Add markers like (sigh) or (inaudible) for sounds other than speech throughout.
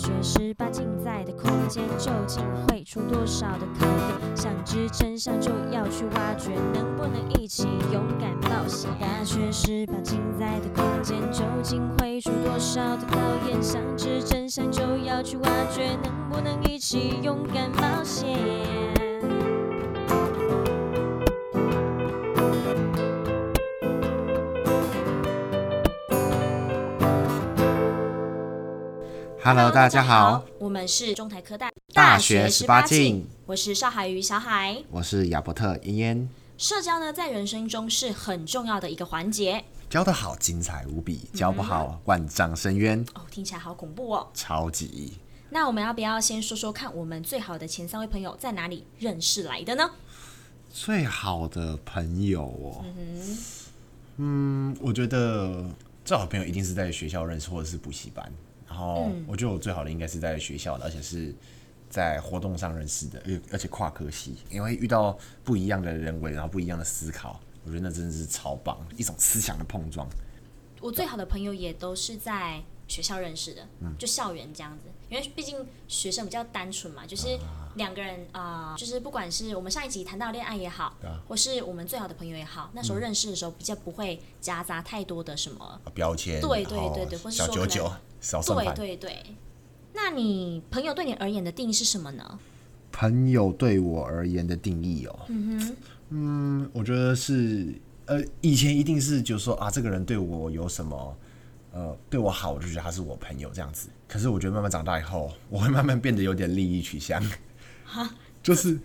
大学十八镜在的空间究竟会出多少的考验？想知真相就要去挖掘，能不能一起勇敢冒险？大学十八镜在的空间究竟会出多少的考验？想知真相就要去挖掘，能不能一起勇敢冒险？Hello，大家好，我们是中台科大大学十八进，我是邵海瑜小海，我是亚伯特嫣嫣。社交呢，在人生中是很重要的一个环节，教得好，精彩无比；教不好，嗯、万丈深渊。哦，听起来好恐怖哦，超级。那我们要不要先说说看，我们最好的前三位朋友在哪里认识来的呢？最好的朋友哦，嗯，嗯，我觉得最好的朋友一定是在学校认识，或者是补习班。然后我觉得我最好的应该是在学校的，而且是在活动上认识的，而而且跨科系，因为遇到不一样的人为，然后不一样的思考，我觉得那真的是超棒，一种思想的碰撞。我最好的朋友也都是在学校认识的，嗯，就校园这样子，因为毕竟学生比较单纯嘛，就是两个人啊、呃，就是不管是我们上一集谈到恋爱也好，啊，或是我们最好的朋友也好，那时候认识的时候比较不会夹杂太多的什么标签，对对对对，或是说可能小对对对。那你朋友对你而言的定义是什么呢？朋友对我而言的定义哦，嗯哼，嗯，我觉得是呃，以前一定是就是说啊，这个人对我有什么。呃，对我好，我就觉得他是我朋友这样子。可是我觉得慢慢长大以后，我会慢慢变得有点利益取向，哈，(laughs) 就是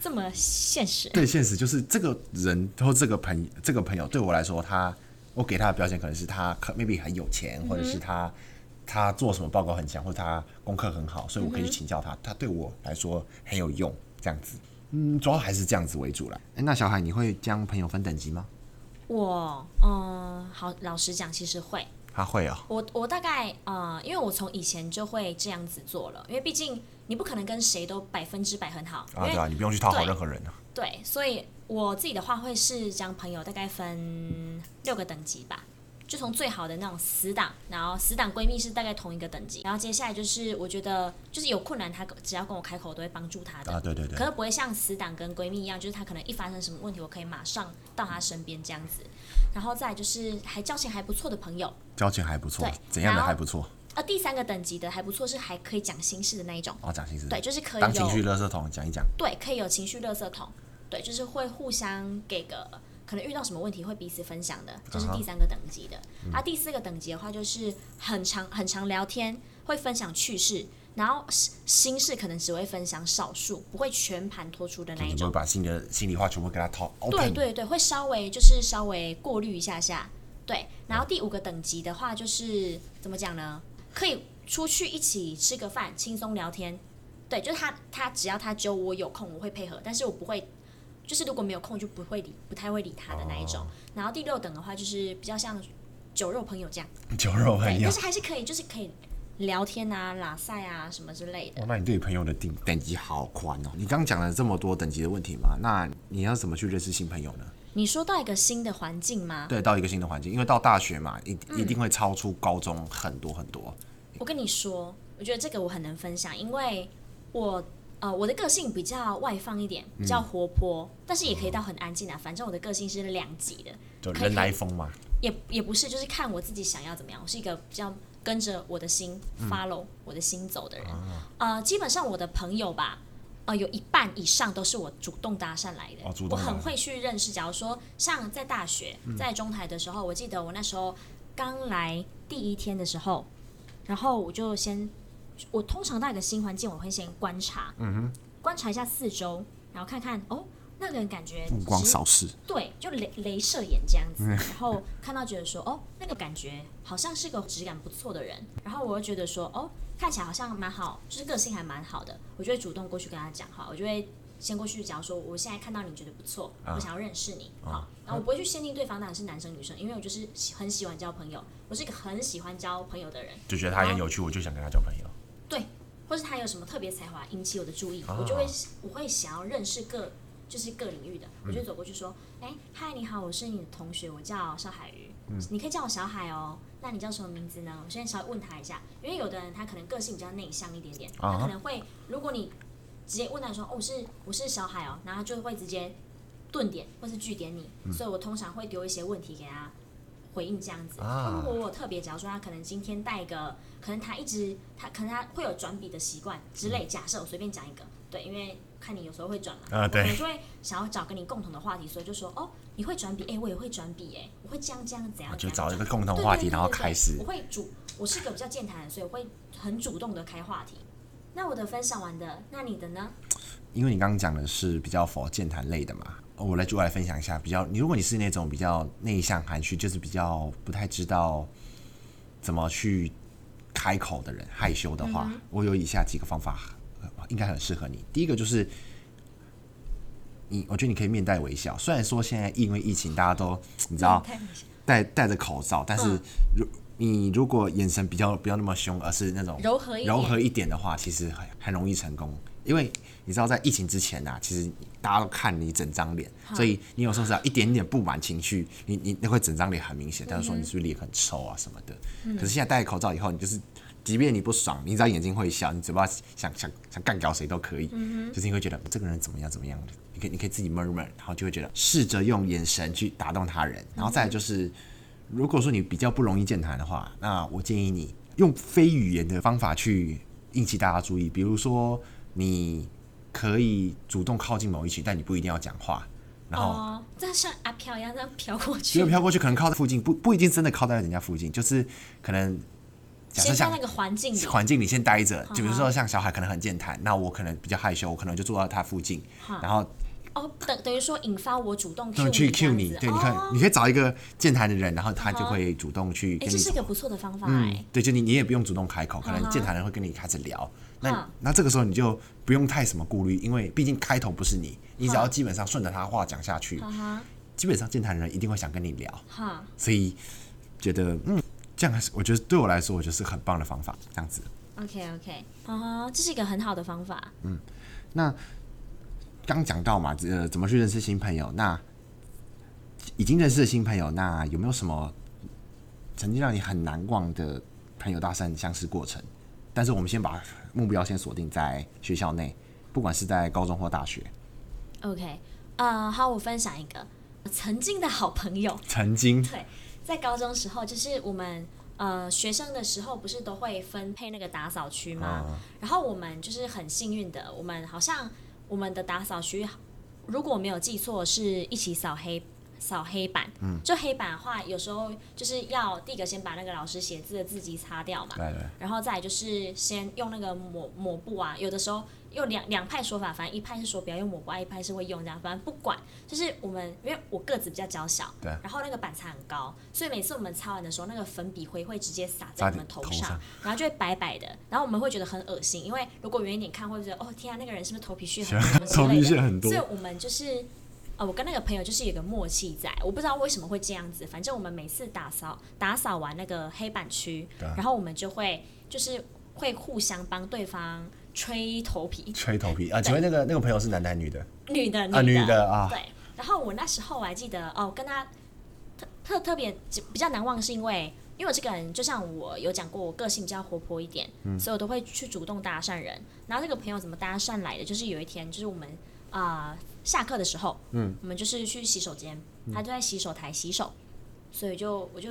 这，么现实。对，现实就是这个人或这个朋这个朋友对我来说，他我给他的标签可能是他可 maybe 很有钱，嗯、或者是他他做什么报告很强，或者他功课很好，所以我可以去请教他。嗯、他对我来说很有用，这样子。嗯，主要还是这样子为主了。哎，那小海，你会将朋友分等级吗？我嗯，好，老实讲，其实会。他会啊、哦，我我大概呃，因为我从以前就会这样子做了，因为毕竟你不可能跟谁都百分之百很好啊，对啊，你不用去讨好任何人啊。对，所以我自己的话会是将朋友大概分六个等级吧，就从最好的那种死党，然后死党闺蜜是大概同一个等级，然后接下来就是我觉得就是有困难她只要跟我开口，我都会帮助她的啊，对对对，可是不会像死党跟闺蜜一样，就是她可能一发生什么问题，我可以马上到她身边这样子。然后再就是还交情还不错的朋友，交情还不错，对，怎样的还不错？呃，第三个等级的还不错，是还可以讲心事的那一种。哦，讲心事，对，就是可以当情绪垃圾桶讲一讲。对，可以有情绪垃圾桶，对，就是会互相给个可能遇到什么问题会彼此分享的，这、就是第三个等级的。啊，第四个等级的话就是很常很常聊天，会分享趣事。然后心事可能只会分享少数，不会全盘托出的那一种。就把心的心里话全部给他掏。对对对，会稍微就是稍微过滤一下下。对，然后第五个等级的话就是怎么讲呢？可以出去一起吃个饭，轻松聊天。对，就是他他只要他揪我有空，我会配合，但是我不会，就是如果没有空就不会理，不太会理他的那一种。然后第六等的话就是比较像酒肉朋友这样。酒肉朋友。但是还是可以，就是可以。聊天啊、拉赛啊什么之类的。哦，那你对朋友的定等级好宽哦。你刚讲了这么多等级的问题嘛，那你要怎么去认识新朋友呢？你说到一个新的环境吗？对，到一个新的环境，因为到大学嘛，一一定会超出高中很多很多。我跟你说，我觉得这个我很能分享，因为我呃我的个性比较外放一点，比较活泼，嗯，但是也可以到很安静啊。反正我的个性是两极的，就人来疯嘛。也也不是，就是看我自己想要怎么样。我是一个比较。跟着我的心，follow 我的心走的人，嗯，呃，基本上我的朋友吧，呃，有一半以上都是我主动搭讪来的。哦，我很会去认识。假如说像在大学，在中台的时候，嗯，我记得我那时候刚来第一天的时候，然后我就先，我通常到一个新环境，我会先观察，嗯哼，观察一下四周，然后看看哦。那个人感觉目光扫视，对，就雷镭射眼这样子，然后看到觉得说，哦，那个感觉好像是个质感不错的人，然后我又觉得说，哦，看起来好像蛮好，就是个性还蛮好的，我就会主动过去跟他讲话，我就会先过去讲说，我现在看到你觉得不错，我想要认识你，好，然后我不会去限定对方到底是男生女生，因为我就是很喜欢交朋友，我是一个很喜欢交朋友的人，就觉得他很有趣，我就想跟他交朋友，对，或是他有什么特别才华引起我的注意，我就会我会想要认识各。就是各领域的，我就走过去说：“哎、嗯，嗨，你好，我是你的同学，我叫邵海瑜，嗯、你可以叫我小海哦。那你叫什么名字呢？我现在稍微问他一下，因为有的人他可能个性比较内向一点点，他可能会，如果你直接问他说，哦，我是我是小海哦，然后他就会直接顿点或是句点你，嗯、所以我通常会丢一些问题给他回应这样子。啊、如果我特别，假如说他可能今天带个，可能他一直他可能他会有转笔的习惯之类，假设我随便讲一个，对，因为。看你有时候会转嘛，啊，对，我就会想要找跟你共同的话题，所以就说哦，你会转笔，哎，我也会转笔，哎，我会这样这样怎样，就找一个共同话题，然后开始。我会主，我是个比较健谈，所以我会很主动的开话题。那我的分享完的，那你的呢？因为你刚刚讲的是比较 for 健谈类的嘛，我来就来分享一下，比较你如果你是那种比较内向含蓄，就是比较不太知道怎么去开口的人，害羞的话，嗯、我有以下几个方法。应该很适合你。第一个就是，你我觉得你可以面带微笑。虽然说现在因为疫情，大家都 (coughs) 你知道戴戴着口罩，但是如你如果眼神比较不要那么凶，而是那种柔和柔和一点的话，其实很很容易成功。因为你知道，在疫情之前啊，其实大家都看你整张脸，所以你有时候只要一点点不满情绪，你你那会整张脸很明显，但是说你是不是脸很臭啊什么的。可是现在戴口罩以后，你就是。即便你不爽，你只要眼睛会笑，你嘴巴想想想干掉谁都可以，嗯、就是你会觉得这个人怎么样怎么样，你可以你可以自己 murmur，然后就会觉得试着用眼神去打动他人，然后再来就是，嗯、如果说你比较不容易健谈的话，那我建议你用非语言的方法去引起大家注意，比如说你可以主动靠近某一群，但你不一定要讲话，然后、哦、这像阿飘一样这样飘过去，因为飘过去，可能靠在附近，不不一定真的靠在人家附近，就是可能。假设像那个环境，环境你先待着，就比如说像小海可能很健谈，那我可能比较害羞，我可能就坐到他附近，然后哦，等等于说引发我主动去 cue 你，对，你看你可以找一个健谈的人，然后他就会主动去跟你。这是一个不错的方法哎。对，就你你也不用主动开口，可能健谈人会跟你开始聊，那那这个时候你就不用太什么顾虑，因为毕竟开头不是你，你只要基本上顺着他话讲下去，基本上健谈人一定会想跟你聊，哈所以觉得嗯。这样还是我觉得对我来说，我觉得是很棒的方法。这样子，OK OK，啊、uh，huh, 这是一个很好的方法。嗯，那刚讲到嘛，呃，怎么去认识新朋友？那已经认识的新朋友，那有没有什么曾经让你很难忘的朋友搭讪相识过程？但是我们先把目标先锁定在学校内，不管是在高中或大学。OK，呃，好，我分享一个曾经的好朋友，曾经对。在高中时候，就是我们呃学生的时候，不是都会分配那个打扫区吗？啊、然后我们就是很幸运的，我们好像我们的打扫区，如果我没有记错，是一起扫黑扫黑板。嗯，就黑板的话，有时候就是要第一个先把那个老师写字的字迹擦掉嘛。对对。然后再就是先用那个抹抹布啊，有的时候。有两两派说法，反正一派是说不要用抹布，一派是会用这样。反正不管，就是我们因为我个子比较娇小，对，然后那个板擦很高，所以每次我们擦完的时候，那个粉笔灰会直接洒在我们头上，然后就会白白的，然后我们会觉得很恶心，因为如果远一点看，会觉得哦天啊，那个人是不是头皮屑很多头皮屑？很多。所以我们就是呃，我跟那个朋友就是有个默契在，我不知道为什么会这样子，反正我们每次打扫打扫完那个黑板区，对然后我们就会就是会互相帮对方。吹头皮，吹头皮啊！请问那个那个朋友是男的还是女的？女的，啊，女的啊。对，然后我那时候我还记得哦，跟他特特特别比较难忘，是因为因为我这个人就像我有讲过，我个性比较活泼一点，嗯，所以我都会去主动搭讪人。然后这个朋友怎么搭讪来的？就是有一天，就是我们啊下课的时候，嗯，我们就是去洗手间，他就在洗手台洗手，所以就我就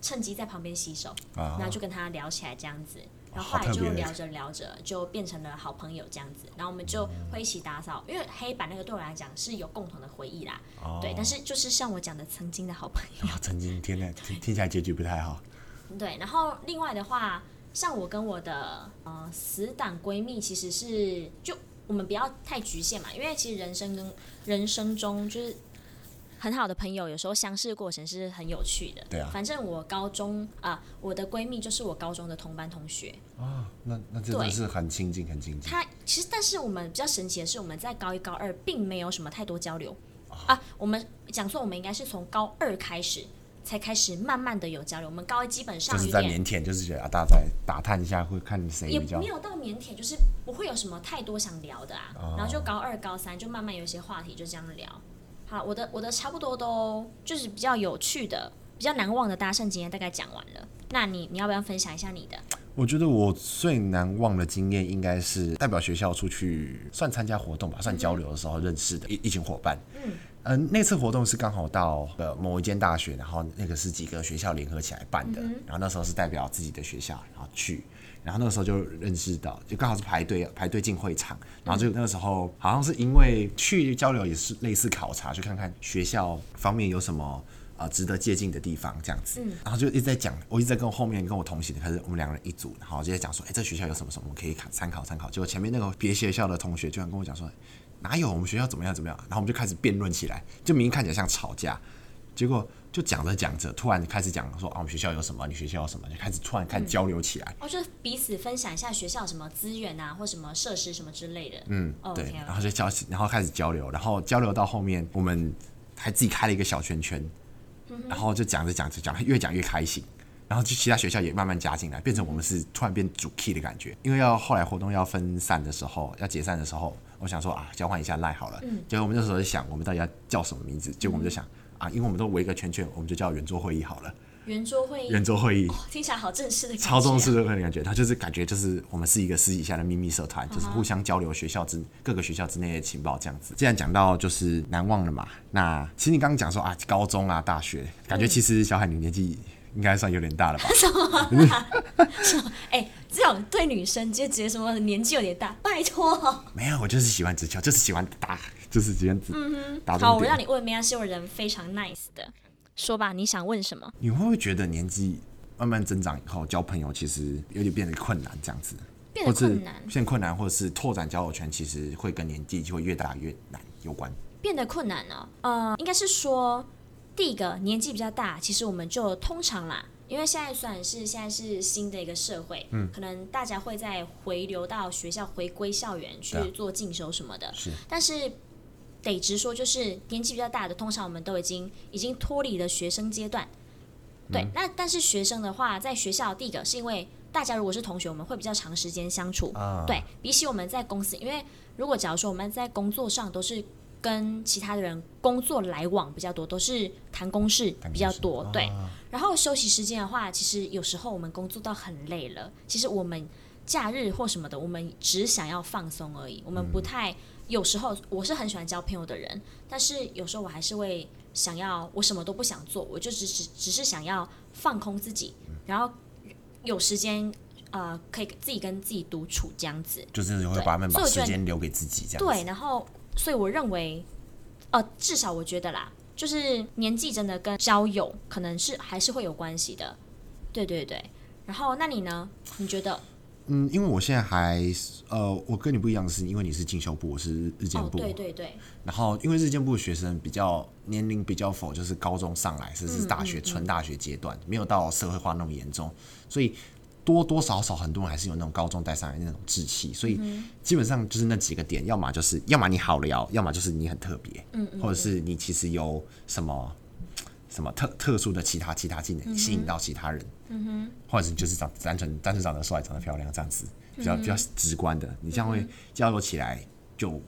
趁机在旁边洗手，啊然后就跟他聊起来这样子。然后后来就聊着聊着就变成了好朋友这样子，然后我们就会一起打扫，因为黑板那个对我来讲是有共同的回忆啦。哦。对，但是就是像我讲的，曾经的好朋友。曾经听来听听起来结局不太好。(laughs) 对，然后另外的话，像我跟我的呃死党闺蜜，其实是就我们不要太局限嘛，因为其实人生跟人生中就是。很好的朋友，有时候相识过程是很有趣的。对啊，反正我高中啊，我的闺蜜就是我高中的同班同学啊。那那真的是很亲近，很亲近。她其实，但是我们比较神奇的是，我们在高一高二并没有什么太多交流啊。我们讲说，我们应该是从高二开始才开始慢慢的有交流。我们高一基本上就是在腼腆，就是觉得啊，大家在打探一下，会看谁比较。也没有到腼腆，就是不会有什么太多想聊的啊。然后就高二高三就慢慢有一些话题，就这样聊。好，我的我的差不多都就是比较有趣的、比较难忘的搭讪经验，大概讲完了。那你你要不要分享一下你的？我觉得我最难忘的经验应该是代表学校出去算参加活动吧，算交流的时候认识的一一群伙伴。嗯，呃，那次活动是刚好到呃某一间大学，然后那个是几个学校联合起来办的，嗯、然后那时候是代表自己的学校，然后去，然后那个时候就认识到，就刚好是排队排队进会场，然后就那个时候好像是因为去交流也是类似考察，去看看学校方面有什么。啊，值得借鉴的地方这样子，嗯、然后就一直在讲，我一直在跟我后面跟我同行的，可是我们两个人一组，然后就在讲说，哎、欸，这学校有什么什么可以参考参考。结果前面那个别学校的同学居然跟我讲说，哪有我们学校怎么样怎么样，然后我们就开始辩论起来，就明明看起来像吵架，结果就讲着讲着，突然开始讲说，啊，我们学校有什么，你学校有什么，就开始突然开始交流起来。哦、嗯，就彼此分享一下学校什么资源啊，或什么设施什么之类的。嗯，哦、对.然后就交，然后开始交流，然后交流到后面，我们还自己开了一个小圈圈。然后就讲着讲着讲，越讲越开心，然后就其他学校也慢慢加进来，变成我们是突然变主 key 的感觉。因为要后来活动要分散的时候，要解散的时候，我想说啊，交换一下赖好了。嗯。结果我们那时候就想，我们到底要叫什么名字？结果我们就想啊，因为我们都围个圈圈，我们就叫圆桌会议好了。圆桌会议，圆桌会议，听起来好正式的感觉，超正式的感觉。他就是感觉就是我们是一个私底下的秘密社团，就是互相交流学校之各个学校之内的情报这样子。既然讲到就是难忘的嘛，那其实你刚刚讲说啊，高中啊，大学，感觉其实小海你年纪应该算有点大了吧？(laughs) 什么？什么？哎，这种对女生就直接说年纪有点大，拜托。没有，我就是喜欢直球，就是喜欢打，就是这样子。嗯哼。好，我让你问，没关系，我人非常 nice 的。说吧，你想问什么？你会不会觉得年纪慢慢增长以后，交朋友其实有点变得困难，这样子？变得困难，变困难，或者是拓展交友圈，其实会跟年纪就会越大越难有关。变得困难呢？呃，应该是说，第一个年纪比较大，其实我们就通常啦，因为现在算是现在是新的一个社会，嗯，可能大家会再回流到学校，回归校园去做进修什么的，是，但是。得直说，就是年纪比较大的，通常我们都已经已经脱离了学生阶段。对，嗯、那但是学生的话，在学校第一个是因为大家如果是同学，我们会比较长时间相处。啊、对，比起我们在公司，因为如果假如说我们在工作上都是跟其他的人工作来往比较多，都是谈公事比较多。对，啊、然后休息时间的话，其实有时候我们工作到很累了，其实我们假日或什么的，我们只想要放松而已，我们不太。嗯有时候我是很喜欢交朋友的人，但是有时候我还是会想要，我什么都不想做，我就只只只是想要放空自己，然后有时间呃可以自己跟自己独处这样子，就是会把把时间留给自己这样子。对，然后所以我认为，呃，至少我觉得啦，就是年纪真的跟交友可能是还是会有关系的。对对对，然后那你呢？你觉得？嗯，因为我现在还呃，我跟你不一样的是，因为你是进修部，我是日间部。哦，对对对。然后，因为日间部的学生比较年龄比较否，就是高中上来，甚至是大学纯、嗯嗯嗯、大学阶段，没有到社会化那么严重，所以多多少少很多人还是有那种高中带上来的那种志气，所以基本上就是那几个点，要么就是要么你好聊，要么就是你很特别，嗯，嗯，嗯，或者是你其实有什么。什么特特殊的其他其他技能吸引到其他人，嗯哼，或者是就是长单纯单纯长得帅、长得漂亮这样子，比较比较直观的，你这样会交流起来就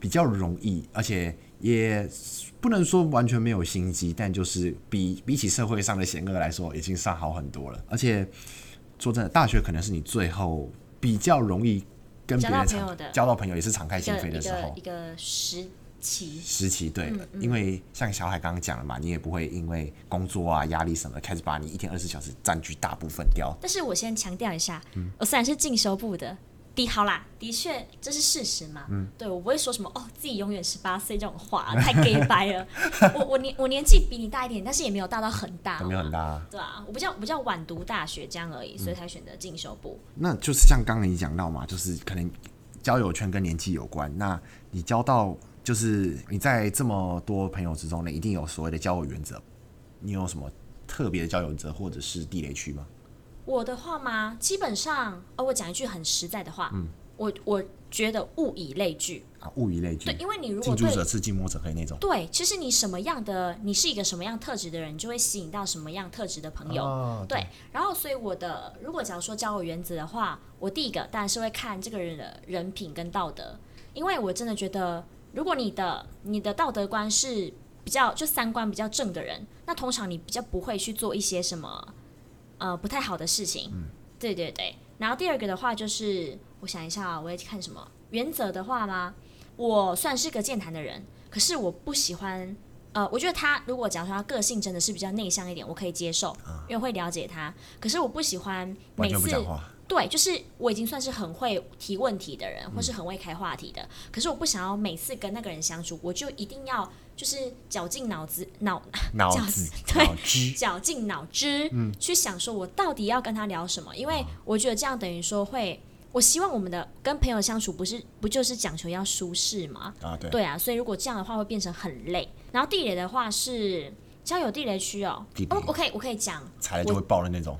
比较容易，而且也不能说完全没有心机，但就是比比起社会上的险恶来说，已经算好很多了。而且说真的，大学可能是你最后比较容易跟别人交到，交到朋友，也是敞开心扉的时候，一个时。期时期对，嗯嗯、因为像小海刚刚讲了嘛，你也不会因为工作啊压力什么的，开始把你一天二十四小时占据大部分掉。但是我先强调一下，嗯、我虽然是进修部的，的好啦，的确这是事实嘛。嗯，对我不会说什么哦，自己永远十八岁这种话，(laughs) 太 gay 白了。我我年我年纪比你大一点，但是也没有大到很大，没有很大、啊。对啊，我比较比较晚读大学这样而已，所以才选择进修部。嗯、那就是像刚刚你讲到嘛，就是可能交友圈跟年纪有关。那你交到。就是你在这么多朋友之中呢，一定有所谓的交友原则。你有什么特别的交友原则，或者是地雷区吗？我的话吗？基本上，呃，我讲一句很实在的话，嗯，我我觉得物以类聚啊，物以类聚。对，因为你如果近朱者赤，近墨者黑那种。对，其实你什么样的，你是一个什么样特质的人，你就会吸引到什么样特质的朋友。哦、对，对。然后，所以我的，如果假如说交友原则的话，我第一个当然是会看这个人的人品跟道德，因为我真的觉得。如果你的你的道德观是比较就三观比较正的人，那通常你比较不会去做一些什么呃不太好的事情。嗯，对对对。然后第二个的话就是，我想一下啊，我要看什么原则的话吗？我算是个健谈的人，可是我不喜欢。呃，我觉得他如果假如说他个性真的是比较内向一点，我可以接受，因为会了解他。可是我不喜欢每次。对，就是我已经算是很会提问题的人，或是很会开话题的。嗯、可是我不想要每次跟那个人相处，我就一定要就是绞尽脑子脑 (laughs) 脑子 (laughs) 对绞尽脑汁，嗯、去想说我到底要跟他聊什么。因为我觉得这样等于说会，我希望我们的跟朋友相处不是不就是讲求要舒适吗？啊，对，对啊。所以如果这样的话会变成很累。然后地雷的话是交友地雷区哦，哦，我可以我可以讲踩了就会爆的那种。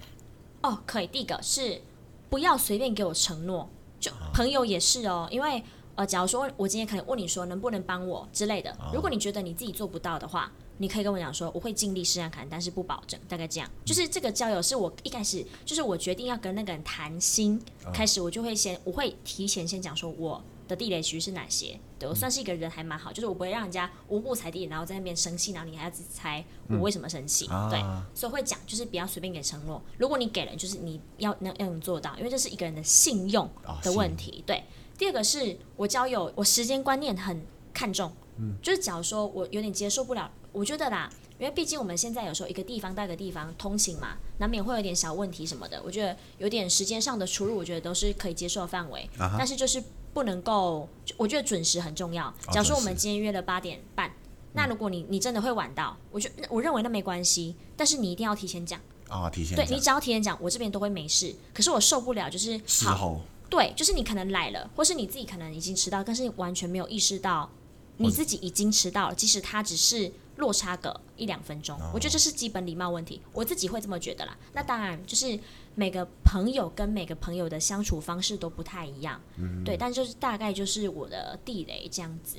哦，可以。第一个是。不要随便给我承诺，就朋友也是哦，因为呃，假如说我今天可能问你说能不能帮我之类的，如果你觉得你自己做不到的话，你可以跟我讲说我会尽力试试看，但是不保证，大概这样。就是这个交友是我一开始就是我决定要跟那个人谈心开始，我就会先我会提前先讲说我的地雷区是哪些？对，我算是一个人还蛮好，就是我不会让人家无故踩地，然后在那边生气，然后你还要自己猜我为什么生气。嗯、对，所以会讲，就是不要随便给承诺。如果你给了，就是你要能要能做到，因为这是一个人的信用的问题。哦、对，第二个是我交友，我时间观念很看重，嗯、就是假如说我有点接受不了，我觉得啦。因为毕竟我们现在有时候一个地方到一个地方通勤嘛，难免会有点小问题什么的。我觉得有点时间上的出入，我觉得都是可以接受的范围。Uh. 但是就是不能够，我觉得准时很重要。假如说我们今天约了八点半，那如果你你真的会晚到，我觉我认为那没关系，但是你一定要提前讲啊，uh, 提前讲。对，你只要提前讲，我这边都会没事。可是我受不了，就是好，对，就是你可能来了，或是你自己可能已经迟到，但是你完全没有意识到你自己已经迟到了，即使他只是。落差个一两分钟，我觉得这是基本礼貌问题，我自己会这么觉得啦。那当然就是每个朋友跟每个朋友的相处方式都不太一样，嗯，对，但就是大概就是我的地雷这样子。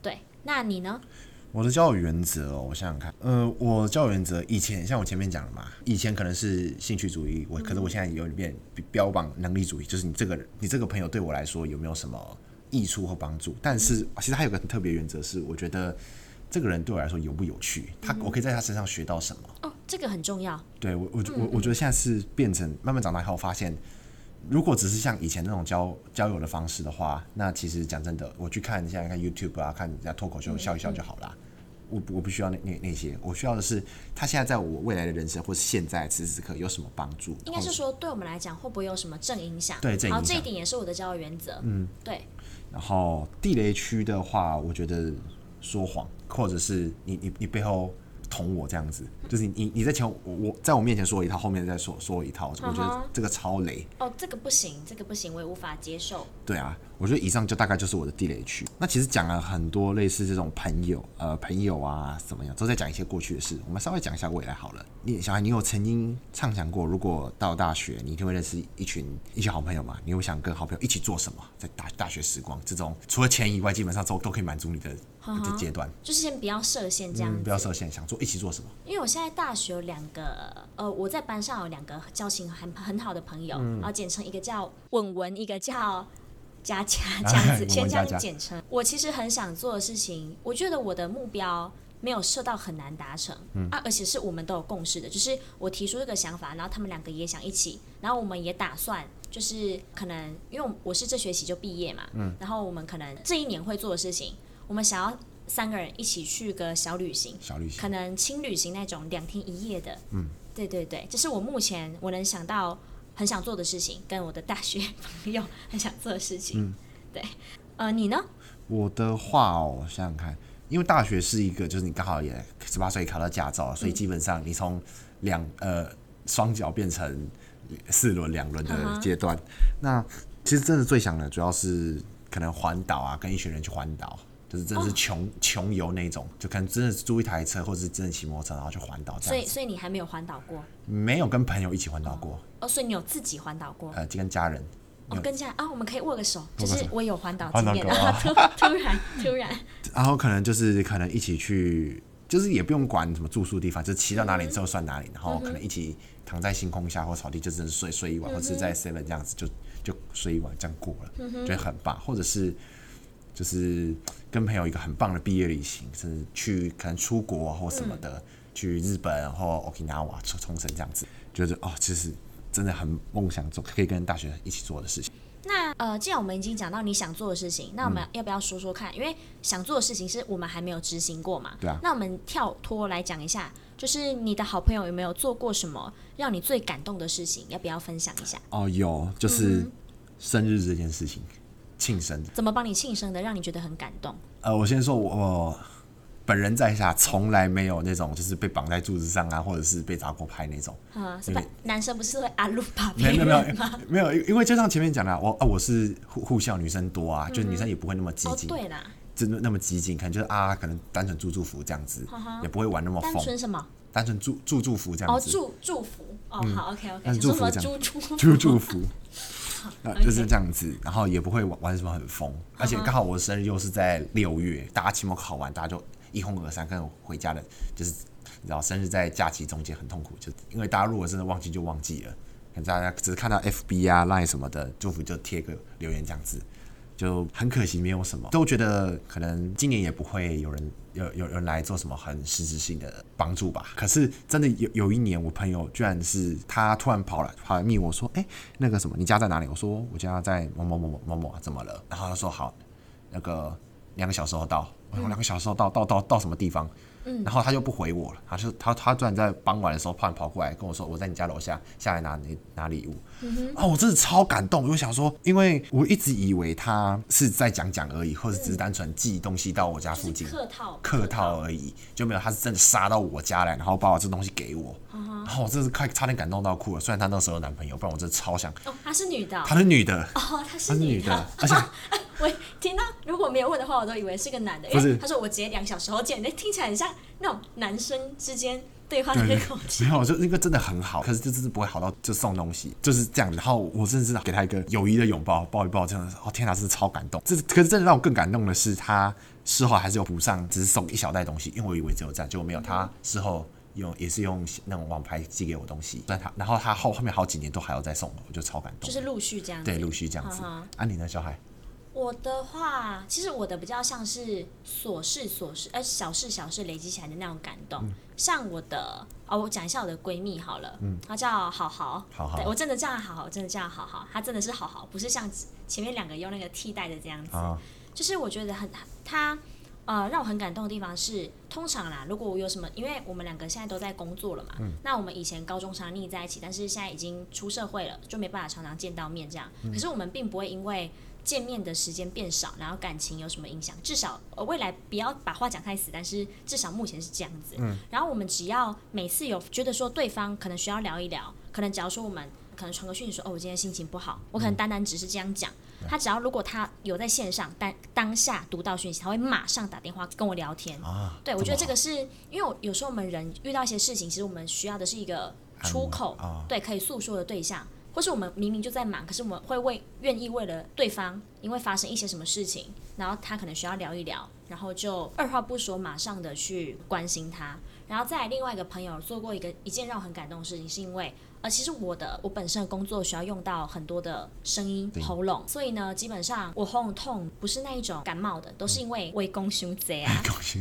对，那你呢？我的交友原则哦，我想想看，呃，我交友原则以前像我前面讲的嘛，以前可能是兴趣主义，我可是我现在有点变标榜能力主义，就是你这个你这个朋友对我来说有没有什么益处或帮助？但是其实还有个很特别原则是，我觉得。这个人对我来说有不有趣？他我可以在他身上学到什么？哦，这个很重要。对我，我我我觉得现在是变成慢慢长大以后发现，如果只是像以前那种交交友的方式的话，那其实讲真的，我去看现在看 YouTube 啊，看人家脱口秀笑一笑就好了。我我不需要那那那些，我需要的是他现在在我未来的人生或是现在此时此刻有什么帮助？应该是说，对我们来讲会不会有什么正影响？对，正影响。好，这一点也是我的交友原则。嗯，对。然后地雷区的话，我觉得说谎。或者是你你你背后捅我这样子，就是你你在前我我在我面前说一套，后面再说说一套，我觉得这个超雷。哦，这个不行，这个不行，我也无法接受。对啊，我觉得以上就大概就是我的地雷区。那其实讲了很多类似这种朋友，呃，朋友啊怎么样，都在讲一些过去的事。我们稍微讲一下未来好了。你小孩，你有曾经畅想过，如果到大学，你一定会认识一群一些好朋友吗？你会想跟好朋友一起做什么？在大大学时光这种，除了钱以外，基本上都都可以满足你的。的阶段就是先不要设限，这样子、嗯、不要设限，想做一起做什么？因为我现在大学有两个，呃，我在班上有两个交情很很好的朋友，嗯、然后简称一个叫文文，一个叫佳佳，这样子，哎、先这样简称。我其实很想做的事情，我觉得我的目标没有设到很难达成，嗯、啊，而且是我们都有共识的，就是我提出这个想法，然后他们两个也想一起，然后我们也打算，就是可能因为我是这学期就毕业嘛，嗯，然后我们可能这一年会做的事情。我们想要三个人一起去个小旅行，小旅行，可能轻旅行那种两天一夜的。嗯，对对对，这是我目前我能想到很想做的事情，跟我的大学朋友很想做的事情。嗯，对，呃，你呢？我的话哦，想想看，因为大学是一个，就是你刚好也十八岁考到驾照，所以基本上你从两呃双脚变成四轮两轮的阶段。那其实真的最想的主要是可能环岛啊，跟一群人去环岛。就是真的是穷穷游那种，就可能真的是租一台车，或者是真的骑摩托车，然后去环岛这样。所以，所以你还没有环岛过？没有跟朋友一起环岛过。哦，所以你有自己环岛过？呃，跟家人。哦，跟家啊，我们可以握个手，就是我有环岛经验的。突 (laughs) 突然突然。然后可能就是可能一起去，就是也不用管什么住宿地方，就骑到哪里之后算哪里，然后可能一起躺在星空下或草地，就真的睡睡一晚，或者是在 seven 这样子就就睡一晚，这样过了，觉得很棒，或者是。就是跟朋友一个很棒的毕业旅行，是去可能出国或什么的，嗯、去日本，然后 Okinawa 冲冲绳这样子，觉得哦，其实真的很梦想做，可以跟大学一起做的事情。那呃，既然我们已经讲到你想做的事情，那我们要不要说说看？嗯、因为想做的事情是我们还没有执行过嘛。对啊。那我们跳脱来讲一下，就是你的好朋友有没有做过什么让你最感动的事情？要不要分享一下？哦，有，就是生日这件事情，庆、嗯、生。怎么帮你庆生的，让你觉得很感动？呃，我先说我。我本人在下从来没有那种就是被绑在柱子上啊，或者是被砸过拍那种。啊，是吧？男生不是会阿鲁巴？没有没有没有，因为就像前面讲的，我啊我是护护校，女生多啊，就是女生也不会那么激进。对啦，真的那么激进，可能就是啊，可能单纯祝祝福这样子，也不会玩那么疯。单纯什么？单纯祝祝祝福这样子。哦，祝祝福。哦，好，OK OK。祝福这样。祝 (laughs) 祝福。就是这样子，然后也不会玩玩什么很疯，而且刚好我的生日又是在六月，大家期末考完，大家就。一哄而散，跟我回家的，就是你知道，生日在假期中间很痛苦，就因为大家如果真的忘记就忘记了，可能大家只是看到 FB 啊、Line 什么的祝福就贴个留言这样子，就很可惜没有什么，都觉得可能今年也不会有人有有人来做什么很实质性的帮助吧。可是真的有有一年，我朋友居然是他突然跑来跑来密我说，哎、那个什么，你家在哪里？我说我家在某某某某某某，怎么了？然后他说好，那个两个小时后到。我两个小时后到到到到什么地方，嗯，然后他就不回我了，他就他他突然在傍晚的时候突然跑过来跟我说，我在你家楼下下来拿你拿礼物，啊，我真的超感动，我就想说，因为我一直以为他是在讲讲而已，或者只是单纯寄东西到我家附近，客套。客套而已，就没有他是真的杀到我家来，然后把我这东西给我，然后我真是快差点感动到哭了。虽然她那时候有男朋友，不然我真的超想。哦，她是女的，她是女的，哦，她是女的，而且。我听到如果没有问的话，我都以为是个男的。因为他说我姐两小时后见，那听起来很像那种男生之间对话的那口气。没有，就那个真的很好，可是就真是不会好到就送东西，就是这样子。然后我真的是给他一个友谊的拥抱，抱一抱，这样子。哦天哪，真是超感动。这可是真的让我更感动的是，他事后还是有补上，只是送一小袋东西，因为我以为只有这样，结果没有。他事后用也是用那种网拍寄给我东西，但他然后他后后面好几年都还要再送我，我就超感动。就是陆续这样子。对，陆续这样子。啊，你呢，小海？我的话，其实我的比较像是琐事琐事，呃，小事小事累积起来的那种感动。嗯、像我的，哦，我讲一下我的闺蜜好了，嗯，她叫好好，好好，对我真的叫她好好，真的叫她好好，她真的是好好，不是像前面两个用那个替代的这样子。啊、就是我觉得很，她呃让我很感动的地方是，通常啦，如果我有什么，因为我们两个现在都在工作了嘛，嗯、那我们以前高中常腻在一起，但是现在已经出社会了，就没办法常常见到面这样。嗯、可是我们并不会因为见面的时间变少，然后感情有什么影响？至少呃未来不要把话讲太死，但是至少目前是这样子。嗯。然后我们只要每次有觉得说对方可能需要聊一聊，可能假如说我们可能传个讯息说哦我今天心情不好，我可能单单只是这样讲。嗯、他只要如果他有在线上，当当下读到讯息，他会马上打电话跟我聊天。啊。对，我觉得这个是因为有时候我们人遇到一些事情，其实我们需要的是一个出口，啊、对，可以诉说的对象。或是我们明明就在忙，可是我们会为愿意为了对方，因为发生一些什么事情，然后他可能需要聊一聊，然后就二话不说，马上的去关心他。然后再来另外一个朋友做过一个一件让我很感动的事情，是因为呃，其实我的我本身的工作需要用到很多的声音喉咙，所以呢，基本上我喉咙痛不是那一种感冒的，都是因为胃公胸贼啊。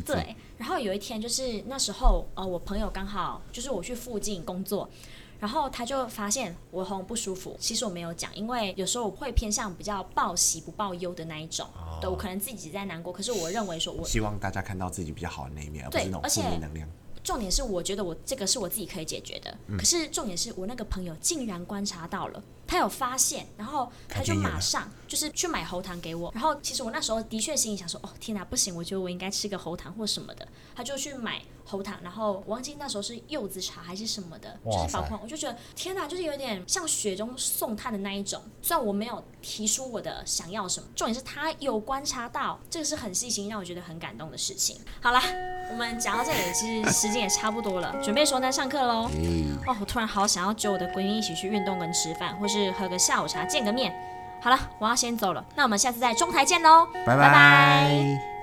对。然后有一天就是那时候呃，我朋友刚好就是我去附近工作。然后他就发现我喉咙不舒服，其实我没有讲，因为有时候我会偏向比较报喜不报忧的那一种，哦、对，我可能自己在难过，可是我认为说我，希望大家看到自己比较好的那一面，对而不是那种负面能量。重点是我觉得我这个是我自己可以解决的，嗯、可是重点是我那个朋友竟然观察到了。他有发现，然后他就马上就是去买喉糖给我。然后其实我那时候的确心里想说，哦天哪，不行，我觉得我应该吃个喉糖或什么的。他就去买喉糖，然后我忘记那时候是柚子茶还是什么的，就是宝矿。我就觉得天哪，就是有点像雪中送炭的那一种。虽然我没有提出我的想要什么，重点是他有观察到，这个是很细心，让我觉得很感动的事情。好啦，我们讲到这里，其实时间也差不多了，准备说呢上课喽。嗯、哦，我突然好想要揪我的闺蜜一起去运动跟吃饭，或是。是喝个下午茶，见个面。好了，我要先走了。那我们下次在中台见喽，拜拜。拜拜。